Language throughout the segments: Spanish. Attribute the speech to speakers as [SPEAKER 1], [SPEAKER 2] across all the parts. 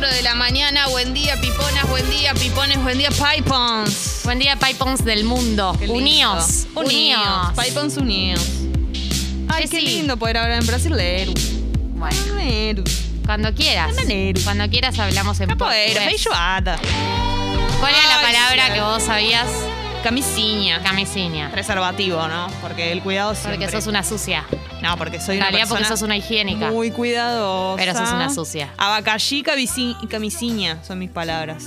[SPEAKER 1] 4 de la mañana. Buen día, piponas, buen día, pipones, buen día, pipons.
[SPEAKER 2] Buen día, Pipons del mundo. Uníos. Uníos.
[SPEAKER 1] Pipons unidos. Ay, qué
[SPEAKER 2] Sí.
[SPEAKER 1] lindo poder hablar en brasileiro.
[SPEAKER 2] Bueno,
[SPEAKER 1] Brasileiro.
[SPEAKER 2] cuando quieras. Cuando quieras hablamos en
[SPEAKER 1] Capoeira, feijoada.
[SPEAKER 2] ¿Cuál era la palabra
[SPEAKER 1] sí.
[SPEAKER 2] que vos sabías?
[SPEAKER 1] Camisinha.
[SPEAKER 2] Camisinha.
[SPEAKER 1] Preservativo, ¿no? Porque el cuidado siempre.
[SPEAKER 2] Porque sos una sucia.
[SPEAKER 1] No, porque soy una
[SPEAKER 2] porque
[SPEAKER 1] persona
[SPEAKER 2] sos una higiénica.
[SPEAKER 1] Muy cuidadosa.
[SPEAKER 2] Pero sos una sucia.
[SPEAKER 1] Cabisi- y camisinha son mis palabras.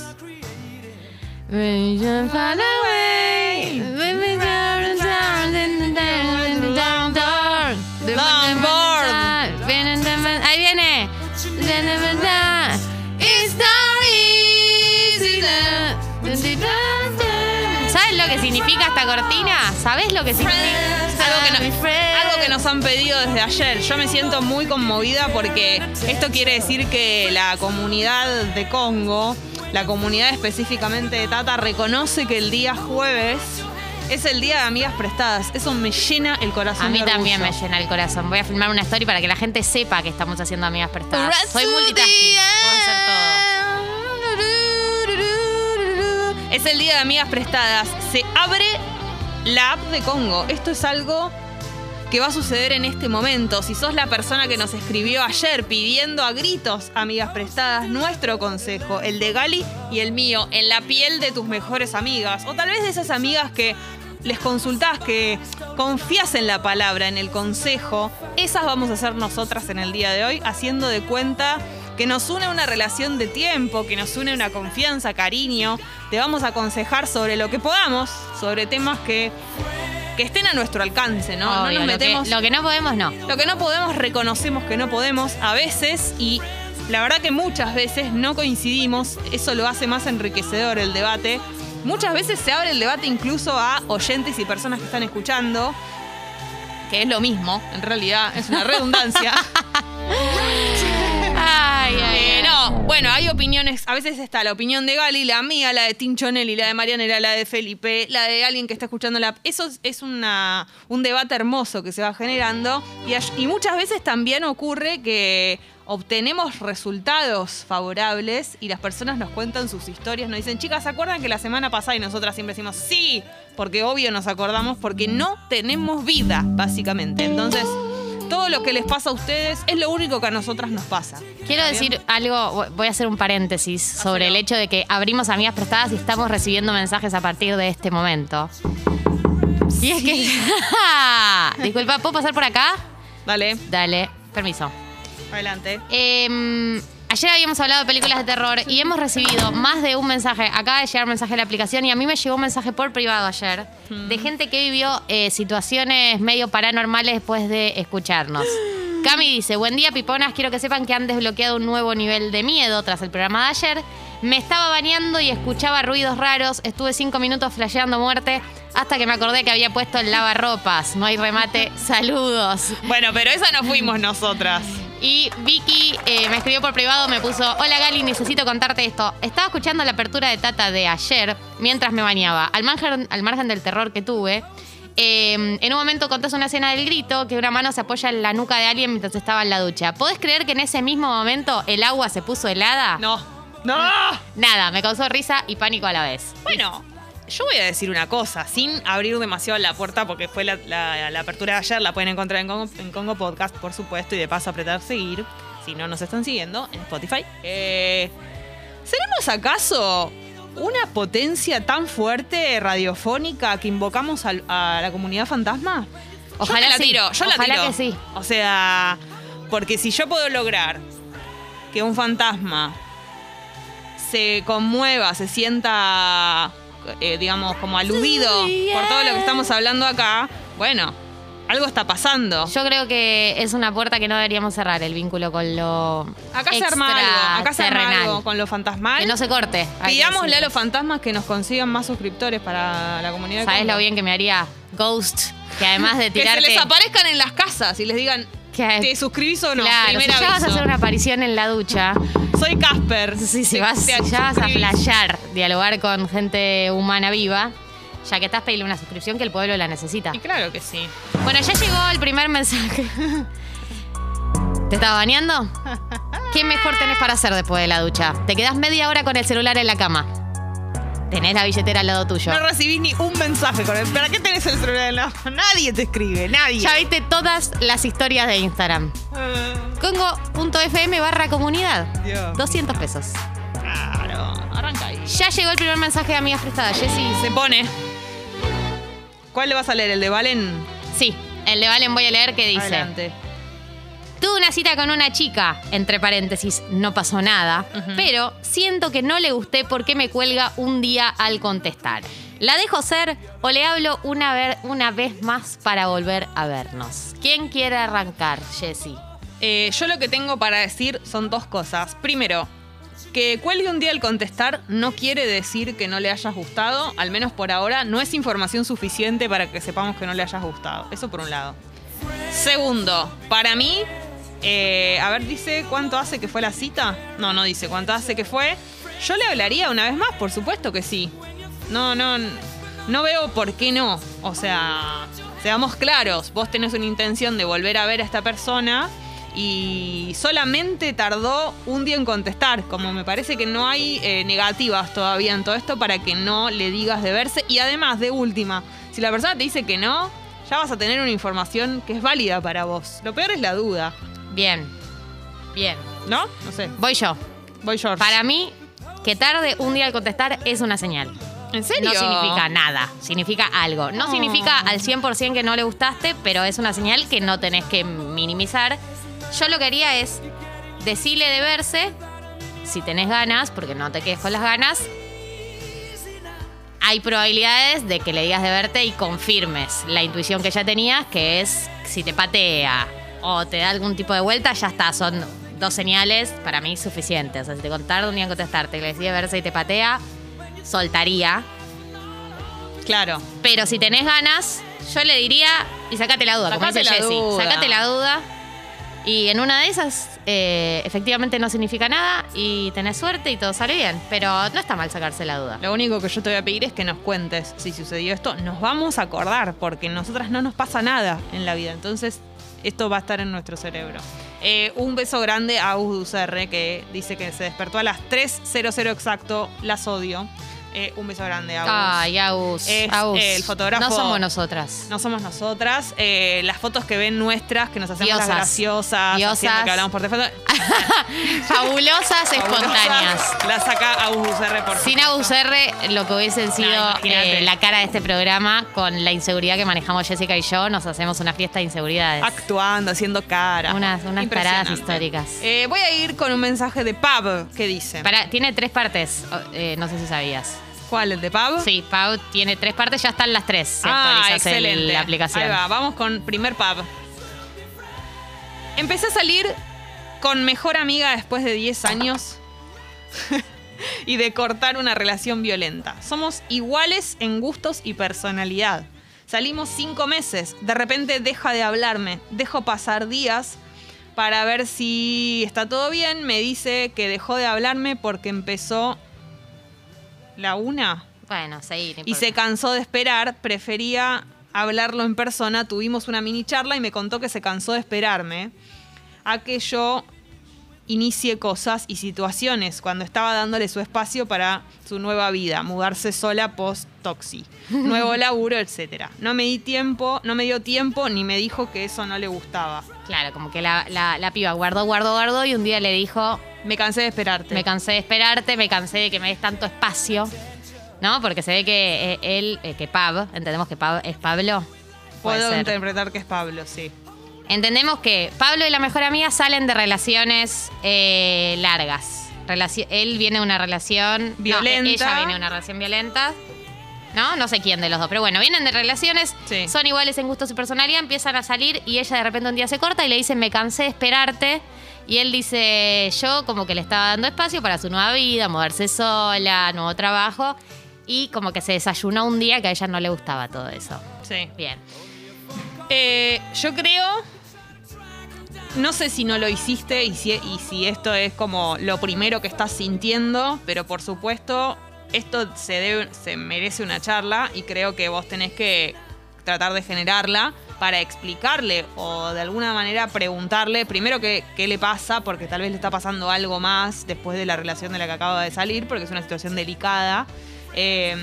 [SPEAKER 2] Ahí viene. ¿Sabes lo que significa esta cortina? ¿Sabes lo que significa?
[SPEAKER 1] Algo que, no- nos han pedido desde ayer. Yo me siento muy conmovida porque esto quiere decir que la comunidad de Congo, la comunidad específicamente de Tata, reconoce que el día jueves es el día de amigas prestadas. Eso me llena el corazón.
[SPEAKER 2] A mí
[SPEAKER 1] de
[SPEAKER 2] también me llena el corazón. Voy a filmar una story para que la gente sepa que estamos haciendo amigas prestadas.
[SPEAKER 1] Rest
[SPEAKER 2] Soy multitasking.
[SPEAKER 1] the
[SPEAKER 2] Puedo hacer todo.
[SPEAKER 1] Es el día de amigas prestadas. Se abre la app de Congo. Esto es algo que va a suceder en este momento. Si sos la persona que nos escribió ayer pidiendo a gritos amigas prestadas, nuestro consejo, el de Gali y el mío, en la piel de tus mejores amigas. O tal vez de esas amigas que les consultás, que confías en la palabra, en el consejo. Esas vamos a ser nosotras en el día de hoy, haciendo de cuenta que nos une una relación de tiempo, que nos une una confianza, cariño. Te vamos a aconsejar sobre lo que podamos, sobre temas que, que estén a nuestro alcance, ¿no?
[SPEAKER 2] Obvio,
[SPEAKER 1] no nos
[SPEAKER 2] lo que-
[SPEAKER 1] metemos.
[SPEAKER 2] lo que no podemos, no.
[SPEAKER 1] Lo que no podemos, reconocemos que no podemos a veces y la verdad que muchas veces no coincidimos. Eso lo hace más enriquecedor el debate. Muchas veces se abre el debate incluso a oyentes y personas que están escuchando, que es lo mismo, en realidad, es una redundancia.
[SPEAKER 2] Ay, ay,
[SPEAKER 1] no, bueno, hay opiniones. A veces está la opinión de Gali, la mía, la de Tinchonelli, la de Marianela, la de Felipe, la de alguien que está escuchando la. Eso es- un debate hermoso que se va generando. Y, y muchas veces también ocurre que obtenemos resultados favorables y las personas nos cuentan sus historias. Nos dicen, chicas, ¿se acuerdan que la semana pasada y nosotras siempre decimos sí? Porque obvio nos acordamos porque no tenemos vida, básicamente. Entonces. Todo lo que les pasa a ustedes es lo único que a nosotras nos pasa.
[SPEAKER 2] Quiero
[SPEAKER 1] ¿Está
[SPEAKER 2] decir
[SPEAKER 1] bien?
[SPEAKER 2] algo, voy a hacer un paréntesis sobre el hecho de que abrimos amigas prestadas y estamos recibiendo mensajes a partir de este momento. Y es que. Disculpa, ¿puedo pasar por acá?
[SPEAKER 1] Dale,
[SPEAKER 2] Dale, permiso.
[SPEAKER 1] adelante.
[SPEAKER 2] Eh, ayer habíamos hablado de películas de terror y hemos recibido más de un mensaje. Acaba de llegar un mensaje de la aplicación y a mí me llegó un mensaje por privado ayer de gente que vivió eh, situaciones medio paranormales después de escucharnos. Cami dice, buen día piponas, quiero que sepan que han desbloqueado un nuevo nivel de miedo tras el programa de ayer. Me estaba bañando y escuchaba ruidos raros, estuve cinco minutos flasheando muerte hasta que me acordé que había puesto el lavarropas. No hay remate, saludos.
[SPEAKER 1] Bueno, pero esa no fuimos nosotras.
[SPEAKER 2] Y Vicky eh, me escribió por privado, me puso, hola Gali, necesito contarte esto. Estaba escuchando la apertura de Tata de ayer mientras me bañaba. Al margen, al margen del terror que tuve, eh, en un momento contás una escena del grito que una mano se apoya en la nuca de alguien mientras estaba en la ducha. ¿Podés creer que en ese mismo momento el agua se puso helada?
[SPEAKER 1] No. ¡No!
[SPEAKER 2] Nada, me causó risa y pánico a la vez.
[SPEAKER 1] Bueno, yo voy a decir una cosa, sin abrir demasiado la puerta, porque fue la, la- la apertura de ayer, la pueden encontrar en Congo, en Congo Podcast, por supuesto, y de paso apretar seguir, si no nos están siguiendo, en Spotify. Eh, ¿Seremos acaso una potencia tan fuerte radiofónica que invocamos al- a, la comunidad fantasma?
[SPEAKER 2] Ojalá
[SPEAKER 1] yo la
[SPEAKER 2] sí.
[SPEAKER 1] tiro, la
[SPEAKER 2] Ojalá
[SPEAKER 1] tiro.
[SPEAKER 2] que sí.
[SPEAKER 1] O sea, porque si yo puedo lograr que un fantasma se conmueva, se sienta, eh, digamos, como aludido por todo lo que estamos hablando acá, bueno, algo está pasando.
[SPEAKER 2] Yo creo que es una puerta que no deberíamos cerrar, el vínculo con lo
[SPEAKER 1] Acá se arma algo, acá se arma algo con lo fantasmal.
[SPEAKER 2] Que no se corte. que
[SPEAKER 1] Pidámosle a los fantasmas que nos consigan más suscriptores para la comunidad.
[SPEAKER 2] ¿Sabes lo bien que me haría Ghost? Que además de
[SPEAKER 1] Que
[SPEAKER 2] tirarte...
[SPEAKER 1] se les aparezcan en las casas y les digan,
[SPEAKER 2] que-
[SPEAKER 1] ¿te suscribís o no?
[SPEAKER 2] Claro, si ya vas a hacer una aparición en la ducha,
[SPEAKER 1] Soy Casper.
[SPEAKER 2] sí,
[SPEAKER 1] Te-
[SPEAKER 2] vas,
[SPEAKER 1] te
[SPEAKER 2] ya vas a flashear, dialogar con gente humana viva, ya que estás pedirle una suscripción que el pueblo la necesita.
[SPEAKER 1] Y claro que sí.
[SPEAKER 2] Bueno, ya llegó el primer mensaje. ¿Te estaba bañando? ¿Qué mejor tenés para hacer después de la ducha? Te quedás media hora con el celular en la cama. Tenés la billetera al lado tuyo.
[SPEAKER 1] No recibí ni un mensaje con él. ¿Para qué tenés el celular en la Nadie te escribe, nadie.
[SPEAKER 2] Ya viste todas las historias de Instagram.
[SPEAKER 1] Eh,
[SPEAKER 2] Congo.fm barra comunidad.
[SPEAKER 1] Dios.
[SPEAKER 2] 200 pesos.
[SPEAKER 1] Claro, arranca ahí.
[SPEAKER 2] Ya llegó el primer mensaje de amigas prestadas, Jessy.
[SPEAKER 1] Se pone. ¿Cuál le vas a leer? ¿El de Valen?
[SPEAKER 2] Sí, el de Valen voy a leer que dice.
[SPEAKER 1] Adelante.
[SPEAKER 2] Tuve una cita con una chica, entre paréntesis, no pasó nada, pero siento que no le gusté porque me cuelga un día al contestar. ¿La dejo ser o le hablo una, ver- una vez más para volver a vernos? ¿Quién quiere arrancar, Jessy?
[SPEAKER 1] Eh, yo lo que tengo para decir son dos cosas. Primero, que cuelgue un día el contestar no quiere decir que no le hayas gustado, al menos por ahora, no es información suficiente para que sepamos que no le hayas gustado. Eso por un lado. Segundo, para mí, eh, a ver, dice cuánto hace que fue la cita. No, no dice cuánto hace que fue. Yo le hablaría una vez más, por supuesto que sí. No, no, no veo por qué no. O sea, seamos claros, vos tenés una intención de volver a ver a esta persona y solamente tardó un día en contestar. Como me parece que no hay eh, negativas todavía en todo esto para que no le digas de verse. Y además, de última, si la persona te dice que no, ya vas a tener una información que es válida para vos. Lo peor es la duda,
[SPEAKER 2] Bien, bien.
[SPEAKER 1] ¿no? No sé.
[SPEAKER 2] Voy yo.
[SPEAKER 1] Voy George.
[SPEAKER 2] Para mí, que tarde un día al contestar es una señal.
[SPEAKER 1] ¿En serio?
[SPEAKER 2] No significa nada, significa algo. No
[SPEAKER 1] Oh.
[SPEAKER 2] significa al 100% que no le gustaste, pero es una señal que no tenés que minimizar. Yo lo que haría es decirle de verse, si tenés ganas, porque no te quedes con las ganas. Hay probabilidades de que le digas de verte y confirmes la intuición que ya tenías, que es si te patea o te da algún tipo de vuelta, ya está, son dos señales para mí suficientes. O sea, si te contaron día en contestarte, que le decís de verse y te patea, soltaría.
[SPEAKER 1] Claro.
[SPEAKER 2] Pero si tenés ganas, yo le diría, y sacate la duda, como
[SPEAKER 1] Sacate
[SPEAKER 2] dice
[SPEAKER 1] la
[SPEAKER 2] Jessy.
[SPEAKER 1] duda.
[SPEAKER 2] Sacate la duda. Y en una de esas, eh, efectivamente no significa nada y tenés suerte y todo sale bien. Pero no está mal sacarse la duda.
[SPEAKER 1] Lo único que yo te voy a pedir es que nos cuentes si sucedió esto. Nos vamos a acordar, porque nosotras no nos pasa nada en la vida. Entonces, esto va a estar en nuestro cerebro. Eh, un beso grande a Agus que dice que se despertó a las 3.00 exacto. Las odio. Eh, un beso grande a Agus.
[SPEAKER 2] Ay, Agus.
[SPEAKER 1] Es
[SPEAKER 2] Agus.
[SPEAKER 1] el fotógrafo-
[SPEAKER 2] No somos nosotras.
[SPEAKER 1] No somos nosotras. Eh, las fotos que ven nuestras, que nos hacemos las graciosas,
[SPEAKER 2] Diosas.
[SPEAKER 1] que hablamos por teléfono.
[SPEAKER 2] Fabulosas, espontáneas.
[SPEAKER 1] Fabulosas. La saca Agus R por
[SPEAKER 2] Sin Agus R, lo que hubiesen sido eh, la cara de este programa, con la inseguridad que manejamos Jessica y yo, nos hacemos una fiesta de inseguridades.
[SPEAKER 1] actuando, haciendo cara.
[SPEAKER 2] Unas- unas paradas históricas.
[SPEAKER 1] Voy a ir con un mensaje de Pab que dice.
[SPEAKER 2] Para, tiene tres partes, no sé si sabías.
[SPEAKER 1] ¿Cuál? ¿El de Pab?
[SPEAKER 2] Sí, Pau tiene tres partes, ya están las tres. Si
[SPEAKER 1] Ah,
[SPEAKER 2] actualizas el-
[SPEAKER 1] excelente.
[SPEAKER 2] la aplicación.
[SPEAKER 1] Ahí va, vamos con primer Pab. Empecé a salir con mejor amiga después de 10 años y de cortar una relación violenta. Somos iguales en gustos y personalidad. Salimos cinco meses, de repente deja de hablarme, dejo pasar días para ver si está todo bien, me dice que dejó de hablarme porque empezó la una
[SPEAKER 2] Bueno, seguir.
[SPEAKER 1] y se cansó de esperar, prefería hablarlo en persona. Tuvimos una mini charla y me contó que se cansó de esperarme a que yo inicie cosas y situaciones cuando estaba dándole su espacio para su nueva vida, mudarse sola post toxi, nuevo laburo, etcétera. No me di tiempo, no me dio tiempo ni me dijo que eso no le gustaba.
[SPEAKER 2] Claro, como que la, la- la piba guardó, guardó, guardó y un día le dijo,
[SPEAKER 1] Me cansé de esperarte.
[SPEAKER 2] me cansé de esperarte, me cansé de que me des tanto espacio. ¿No? Porque se ve que eh, él, eh, que Pab, entendemos que Pab es Pablo. Puede
[SPEAKER 1] Puedo
[SPEAKER 2] ser.
[SPEAKER 1] interpretar que es Pablo, sí.
[SPEAKER 2] Entendemos que Pablo y la mejor amiga salen de relaciones eh, largas. Relaci- él viene de una relación no,
[SPEAKER 1] Violenta.
[SPEAKER 2] ella viene de una relación violenta. ¿No? No sé quién de los dos, pero bueno, vienen de relaciones,
[SPEAKER 1] Sí.
[SPEAKER 2] son iguales en gustos y personalidad, empiezan a salir y ella de repente un día se corta y le dice, me cansé de esperarte. Y él dice, yo como que le estaba dando espacio para su nueva vida, mudarse sola, nuevo trabajo. Y como que se desayunó un día que a ella no le gustaba todo eso.
[SPEAKER 1] Sí.
[SPEAKER 2] Bien.
[SPEAKER 1] Eh, yo creo. No sé si no lo hiciste y si, y si esto es como lo primero que estás sintiendo, pero por supuesto, esto se, debe, se merece una charla y creo que vos tenés que tratar de generarla. Para explicarle o de alguna manera preguntarle primero qué, qué le pasa, porque tal vez le está pasando algo más después de la relación de la que acaba de salir, porque es una situación delicada. Eh,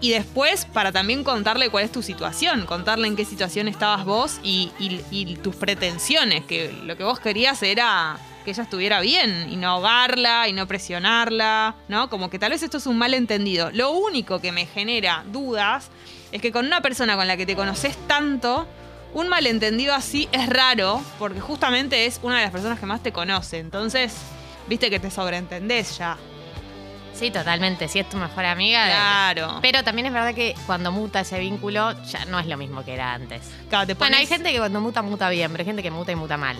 [SPEAKER 1] y después para también contarle cuál es tu situación, contarle en qué situación estabas vos y tus pretensiones, que lo que vos querías era que ella estuviera bien y no ahogarla y no presionarla, ¿no? Como que tal vez esto es un malentendido. Lo único que me genera dudas es que con una persona con la que te conoces tanto, un malentendido así es raro, porque justamente es una de las personas que más te conoce. Entonces, viste que te sobreentendés ya.
[SPEAKER 2] Sí, totalmente. Si es tu mejor amiga. de-
[SPEAKER 1] Claro.
[SPEAKER 2] Pero también es verdad que cuando muta ese vínculo ya no es lo mismo que era antes.
[SPEAKER 1] Claro, te
[SPEAKER 2] Bueno, hay
[SPEAKER 1] pones-
[SPEAKER 2] gente que cuando muta, muta bien, pero hay gente que muta y muta mal.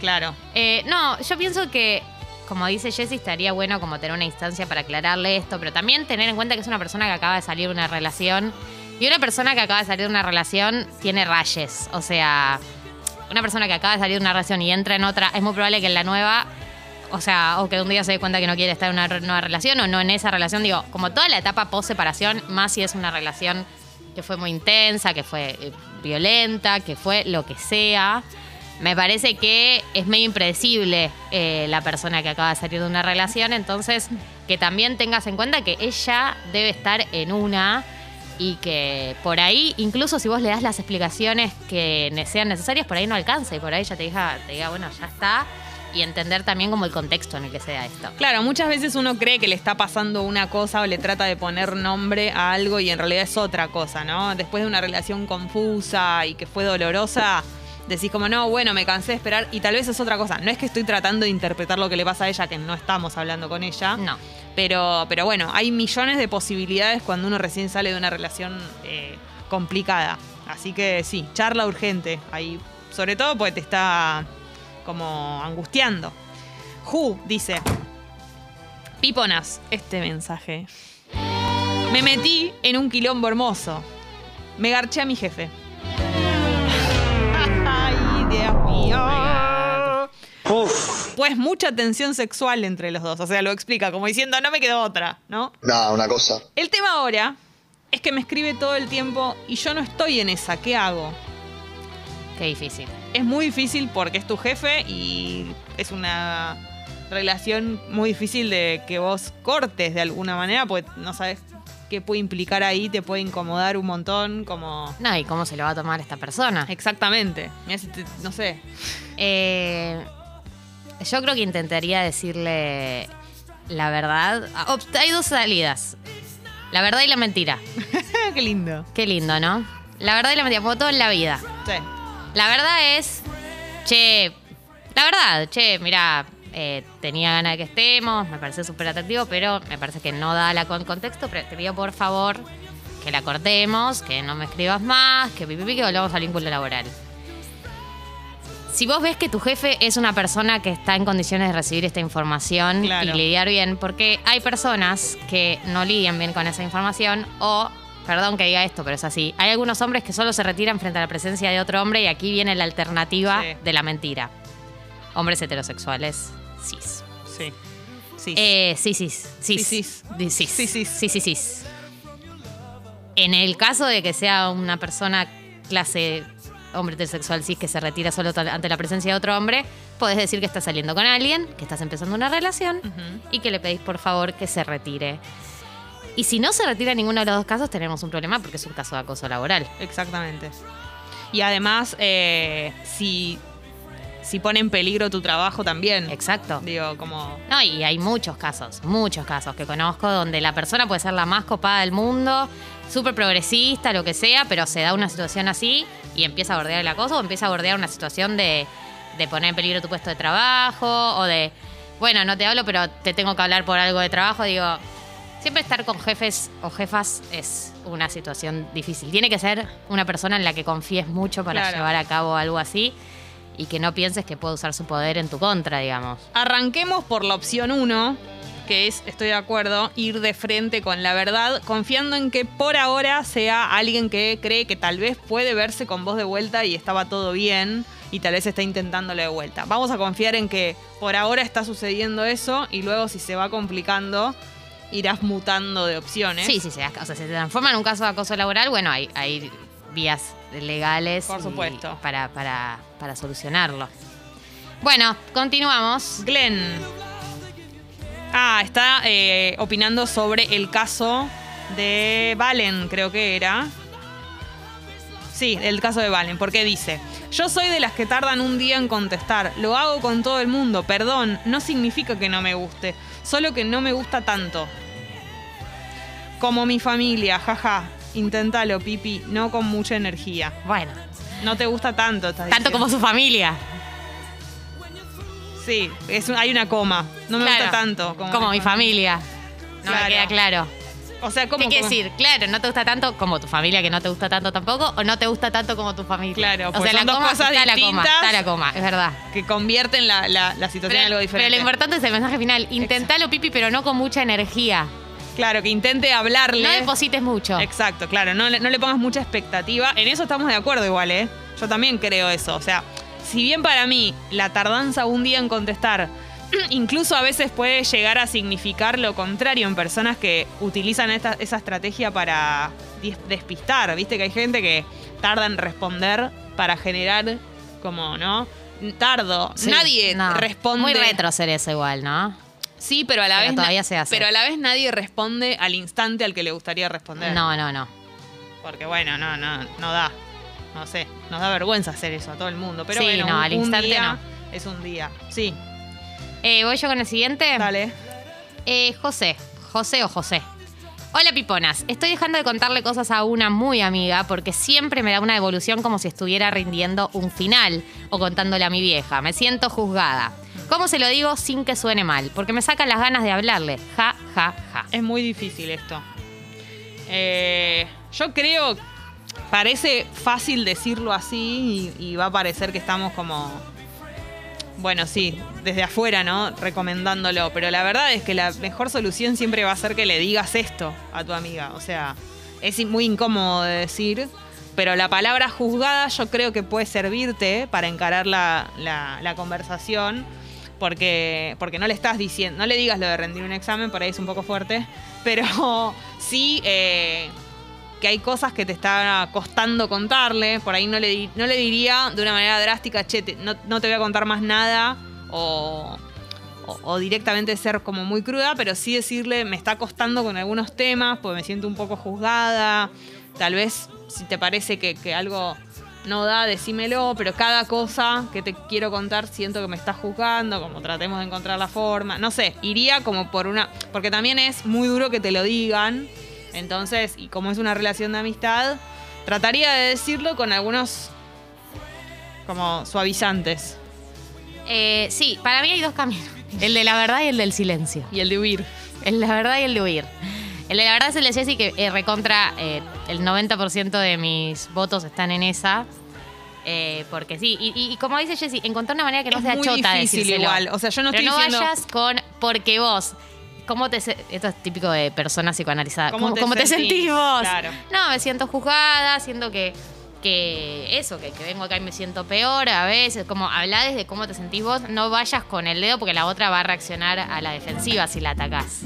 [SPEAKER 1] Claro.
[SPEAKER 2] Eh, no, yo pienso que, como dice Jessy, estaría bueno como tener una instancia para aclararle esto, pero también tener en cuenta que es una persona que acaba de salir de una relación. Y una persona que acaba de salir de una relación tiene rayes. O sea, una persona que acaba de salir de una relación y entra en otra, es muy probable que en la nueva, o sea, o que un día se dé cuenta que no quiere estar en una nueva relación o no en esa relación. Digo, como toda la etapa post-separación, más si es una relación que fue muy intensa, que fue eh, violenta, que fue lo que sea. Me parece que es medio impredecible eh, la persona que acaba de salir de una relación, entonces que también tengas en cuenta que ella debe estar en una y que por ahí, incluso si vos le das las explicaciones que sean necesarias, por ahí no alcanza y por ahí ya te diga, te diga, bueno, ya está, y entender también como el contexto en el que se da esto.
[SPEAKER 1] Claro, muchas veces uno cree que le está pasando una cosa o le trata de poner nombre a algo y en realidad es otra cosa, ¿no? Después de una relación confusa y que fue dolorosa, decís como, no, bueno, me cansé de esperar y tal vez es otra cosa. No es que estoy tratando de interpretar lo que le pasa a ella, que no estamos hablando con ella.
[SPEAKER 2] No.
[SPEAKER 1] Pero, pero bueno, hay millones de posibilidades cuando uno recién sale de una relación eh, complicada. Así que sí, charla urgente ahí. Sobre todo porque te está como angustiando. Ju dice, Piponas, este mensaje. Me metí en un quilombo hermoso. Me garché a mi jefe. Pues mucha tensión sexual entre los dos. O sea, lo explica como diciendo, no me quedó otra, ¿no?
[SPEAKER 3] No, una cosa.
[SPEAKER 1] El tema ahora es que me escribe todo el tiempo y yo no estoy en esa. ¿Qué hago?
[SPEAKER 2] Qué difícil.
[SPEAKER 1] Es muy difícil porque es tu jefe y es una relación muy difícil de que vos cortes de alguna manera porque no sabes qué puede implicar ahí, te puede incomodar un montón, como...
[SPEAKER 2] No, ¿y cómo se lo va a tomar esta persona?
[SPEAKER 1] Exactamente. Mirá si te- no sé.
[SPEAKER 2] Eh, yo creo que intentaría decirle la verdad. Ah, op- Hay dos salidas. La verdad y la mentira.
[SPEAKER 1] qué lindo.
[SPEAKER 2] Qué lindo, ¿no? La verdad y la mentira, como todo en la vida.
[SPEAKER 1] Sí.
[SPEAKER 2] La verdad es, che, la verdad, che, mira, eh, tenía ganas de que estemos, me parece súper atractivo, pero me parece que no da la con contexto, pero te pido por favor que la cortemos, que no me escribas más, que pipipi, que volvamos al vínculo laboral. Si vos ves que tu jefe es una persona que está en condiciones de recibir esta información
[SPEAKER 1] Claro.
[SPEAKER 2] y lidiar bien, porque hay personas que no lidian bien con esa información o, perdón que diga esto, pero es así, hay algunos hombres que solo se retiran frente a la presencia de otro hombre y aquí viene la alternativa
[SPEAKER 1] Sí.
[SPEAKER 2] de la mentira. Hombres heterosexuales, cis.
[SPEAKER 1] Sí. Sí.
[SPEAKER 2] Eh, sí, sí, sí,
[SPEAKER 1] Sí,
[SPEAKER 2] sí,
[SPEAKER 1] cis.
[SPEAKER 2] sí, sí,
[SPEAKER 1] Sí, cis.
[SPEAKER 2] sí, sí, cis. En el caso de que sea una persona clase hombre heterosexual cis que se retira solo ante la presencia de otro hombre, podés decir que estás saliendo con alguien, que estás empezando una relación
[SPEAKER 1] Ujú.
[SPEAKER 2] y que le pedís por favor que se retire. Y si no se retira en ninguno de los dos casos, tenemos un problema porque es un caso de acoso laboral.
[SPEAKER 1] Exactamente. Y además, eh, si, si pone en peligro tu trabajo también.
[SPEAKER 2] Exacto.
[SPEAKER 1] Digo, como...
[SPEAKER 2] No, y hay muchos casos, muchos casos que conozco donde la persona puede ser la más copada del mundo, súper progresista, lo que sea, pero se da una situación así y empieza a bordear el acoso o empieza a bordear una situación de, de poner en peligro tu puesto de trabajo o de, bueno, no te hablo, pero te tengo que hablar por algo de trabajo. Digo, siempre estar con jefes o jefas es una situación difícil. Tiene que ser una persona en la que confíes mucho para
[SPEAKER 1] Claro.
[SPEAKER 2] llevar a cabo algo así y que no pienses que puede usar su poder en tu contra, digamos.
[SPEAKER 1] Arranquemos por la opción 1, que es, estoy de acuerdo, ir de frente con la verdad, confiando en que por ahora sea alguien que cree que tal vez puede verse con vos de vuelta y estaba todo bien y tal vez está intentándolo de vuelta. Vamos a confiar en que por ahora está sucediendo eso y luego si se va complicando irás mutando de opciones.
[SPEAKER 2] Sí, sí, sí. O sea, se transforma en un caso de acoso laboral, bueno, ahí, ahí vías legales.
[SPEAKER 1] Por supuesto.
[SPEAKER 2] Para, para, para solucionarlo. Bueno, continuamos.
[SPEAKER 1] Glenn. Ah, está eh, opinando sobre el caso de Valen, creo que era. Sí, el caso de Valen, porque dice, yo soy de las que tardan un día en contestar, lo hago con todo el mundo, perdón, no significa que no me guste, solo que no me gusta tanto. Como mi familia, jaja, inténtalo, pipi, no con mucha energía.
[SPEAKER 2] Bueno,
[SPEAKER 1] No te gusta tanto,
[SPEAKER 2] tanto
[SPEAKER 1] diciendo.
[SPEAKER 2] como su familia.
[SPEAKER 1] Sí, es hay una coma, no me
[SPEAKER 2] Claro,
[SPEAKER 1] gusta tanto.
[SPEAKER 2] Como, mi familia. No
[SPEAKER 1] Claro.
[SPEAKER 2] me queda claro.
[SPEAKER 1] O sea, ¿cómo?
[SPEAKER 2] ¿Qué quiere decir? Claro, no te gusta tanto como tu familia, que no te gusta tanto tampoco, o no te gusta tanto como tu familia.
[SPEAKER 1] Claro,
[SPEAKER 2] o
[SPEAKER 1] pues
[SPEAKER 2] sea,
[SPEAKER 1] son
[SPEAKER 2] la
[SPEAKER 1] dos
[SPEAKER 2] coma,
[SPEAKER 1] cosas
[SPEAKER 2] está la coma, está la coma, es verdad.
[SPEAKER 1] que convierten la, la- la situación en algo
[SPEAKER 2] Pero,
[SPEAKER 1] diferente.
[SPEAKER 2] pero lo importante es el mensaje final. Intentalo, Pipi, pero no con mucha energía.
[SPEAKER 1] Claro, que intente hablarle.
[SPEAKER 2] No deposites mucho.
[SPEAKER 1] Exacto, claro, no, le- no le pongas mucha expectativa. En eso estamos de acuerdo igual, ¿eh? Yo también creo eso. O sea, si bien para mí la tardanza un día en contestar incluso a veces puede llegar a significar lo contrario en personas que utilizan esta- esa estrategia para dis- despistar. Viste que hay gente que tarda en responder para generar como, ¿no? Tardo.
[SPEAKER 2] Sí,
[SPEAKER 1] Nadie
[SPEAKER 2] no.
[SPEAKER 1] responde.
[SPEAKER 2] Muy retro eso igual, ¿no?
[SPEAKER 1] Sí, pero a la
[SPEAKER 2] Pero
[SPEAKER 1] vez
[SPEAKER 2] todavía se hace.
[SPEAKER 1] Pero a la vez nadie responde al instante al que le gustaría responder.
[SPEAKER 2] No, no, no.
[SPEAKER 1] Porque bueno, no, no, no da. No sé, nos da vergüenza hacer eso a todo el mundo. Pero
[SPEAKER 2] Sí,
[SPEAKER 1] bueno,
[SPEAKER 2] no,
[SPEAKER 1] un-
[SPEAKER 2] al
[SPEAKER 1] un
[SPEAKER 2] instante
[SPEAKER 1] día
[SPEAKER 2] no.
[SPEAKER 1] Es un día. Sí,
[SPEAKER 2] Eh, Voy yo con el siguiente.
[SPEAKER 1] dale.
[SPEAKER 2] Eh, José. José o José. Hola piponas, estoy dejando de contarle cosas a una muy amiga porque siempre me da una devolución como si estuviera rindiendo un final o contándole a mi vieja. Me siento juzgada. ¿Cómo se lo digo sin que suene mal? Porque me sacan las ganas de hablarle. Ja, ja, ja.
[SPEAKER 1] Es muy difícil esto. Eh, yo creo, parece fácil decirlo así y, va a parecer que estamos como, bueno, sí, desde afuera, ¿no? Recomendándolo, pero la verdad es que la mejor solución siempre va a ser que le digas esto a tu amiga. O sea, es muy incómodo de decir, pero la palabra juzgada yo creo que puede servirte para encarar la- la conversación. Porque, porque no le estás diciendo, no le digas lo de rendir un examen, por ahí es un poco fuerte, pero sí eh, que hay cosas que te está costando contarle, por ahí no le, no le diría de una manera drástica, che, no, no te voy a contar más nada, o, o- o directamente ser como muy cruda, pero sí decirle, me está costando con algunos temas, pues me siento un poco juzgada, tal vez si te parece que, que algo no da, decímelo, pero cada cosa que te quiero contar siento que me está juzgando, como tratemos de encontrar la forma, no sé, iría como por una, porque también es muy duro que te lo digan, entonces, y como es una relación de amistad, trataría de decirlo con algunos como suavizantes
[SPEAKER 2] Eh, sí, para mí hay dos caminos. El de la verdad y el del silencio.
[SPEAKER 1] y el de huir.
[SPEAKER 2] El de la verdad y el de huir. El de la verdad es el de Jessy que eh, recontra eh, el 90% de mis votos están en esa. Eh, porque sí, y, y- y como dice Jessy, encontrar una manera que no
[SPEAKER 1] Es
[SPEAKER 2] sea
[SPEAKER 1] muy
[SPEAKER 2] chota
[SPEAKER 1] difícil
[SPEAKER 2] decírselo.
[SPEAKER 1] igual. O sea, yo no
[SPEAKER 2] Pero
[SPEAKER 1] estoy
[SPEAKER 2] no
[SPEAKER 1] diciendo-
[SPEAKER 2] vayas con porque vos. ¿Cómo te se- Esto es típico de persona psicoanalizada.
[SPEAKER 1] ¿Cómo
[SPEAKER 2] ¿Cómo,
[SPEAKER 1] te
[SPEAKER 2] cómo te
[SPEAKER 1] sentís?
[SPEAKER 2] sentís vos?
[SPEAKER 1] Claro.
[SPEAKER 2] No, me siento juzgada, siento que, que eso, que, que vengo acá y me siento peor a veces. Como habla desde cómo te sentís vos, no vayas con el dedo porque la otra va a reaccionar a la defensiva si la atacás.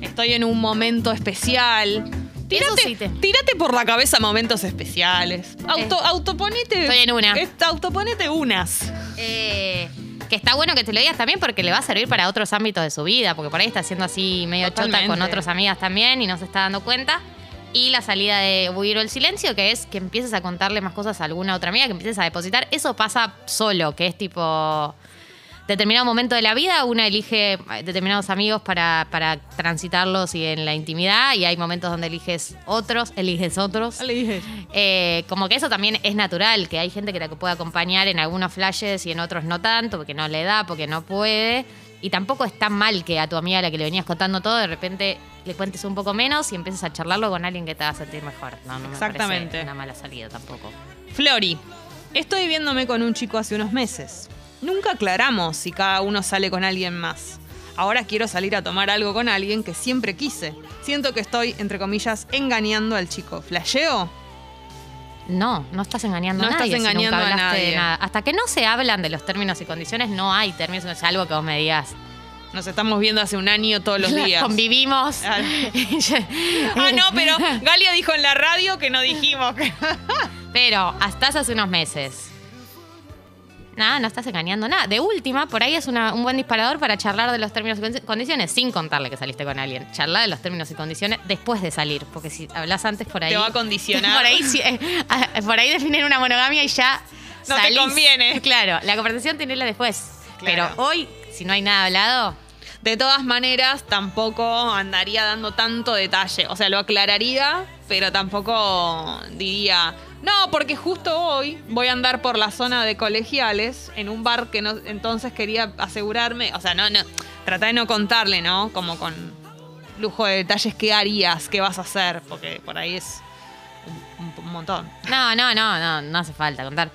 [SPEAKER 1] Estoy en un momento especial. Tírate,
[SPEAKER 2] sí te-
[SPEAKER 1] tírate por la cabeza momentos especiales. Auto, autoponete.
[SPEAKER 2] Estoy en una.
[SPEAKER 1] Est- autoponete unas.
[SPEAKER 2] Eh, que está bueno que te lo digas también porque le va a servir para otros ámbitos de su vida, porque por ahí está siendo así medio chota con otras amigas también y no se está dando cuenta. Y la salida de huir o el silencio, que es que empieces a contarle más cosas a alguna otra amiga, que empieces a depositar. Eso pasa solo, que es tipo determinado momento de la vida, una elige determinados amigos para, para transitarlos y en la intimidad, y hay momentos donde eliges otros, eliges otros.
[SPEAKER 1] Dije.
[SPEAKER 2] Eh, como que eso también es natural, que hay gente que te puede acompañar en algunos flashes y en otros no tanto, porque no le da, porque no puede. Y tampoco es tan mal que a tu amiga a la que le venías contando todo, de repente le cuentes un poco menos y empieces a charlarlo con alguien que te va a sentir mejor. No, no me
[SPEAKER 1] Exactamente.
[SPEAKER 2] parece una mala salida tampoco.
[SPEAKER 1] Flori, estoy viéndome con un chico hace unos meses. Nunca aclaramos si cada uno sale con alguien más. Ahora quiero salir a tomar algo con alguien que siempre quise. Siento que estoy, entre comillas, engañando al chico. ¿Flasheo?
[SPEAKER 2] No, no estás engañando
[SPEAKER 1] No
[SPEAKER 2] a nadie.
[SPEAKER 1] estás
[SPEAKER 2] si nunca
[SPEAKER 1] engañando a
[SPEAKER 2] hablaste de
[SPEAKER 1] nadie.
[SPEAKER 2] nada. Hasta que no se hablan de los términos y condiciones, no hay términos, es algo que vos me digas.
[SPEAKER 1] Nos estamos viendo hace un año todos los días.
[SPEAKER 2] Convivimos.
[SPEAKER 1] Ah. Ah, no, pero Galia dijo en la radio que no dijimos.
[SPEAKER 2] Pero hasta hace unos meses. Nada, no estás engañando nada. De última, por ahí es una- un buen disparador para charlar de los términos y condi- condiciones sin contarle que saliste con alguien. Charlar de los términos y condiciones después de salir. Porque si hablas antes por ahí.
[SPEAKER 1] Te va a condicionar.
[SPEAKER 2] Por ahí, sí, eh, por ahí definen una monogamia y ya.
[SPEAKER 1] No te conviene.
[SPEAKER 2] Claro, la conversación tenerla después.
[SPEAKER 1] Claro.
[SPEAKER 2] Pero hoy, si no hay nada hablado,
[SPEAKER 1] De todas maneras, tampoco andaría dando tanto detalle. O sea, lo aclararía, pero tampoco diría, no, porque justo hoy voy a andar por la zona de colegiales en un bar que no, entonces quería asegurarme. O sea, no, no, trata de no contarle, ¿no? Como con lujo de detalles qué harías, qué vas a hacer, porque por ahí es un- un montón.
[SPEAKER 2] no, no, no, no, no hace falta contar.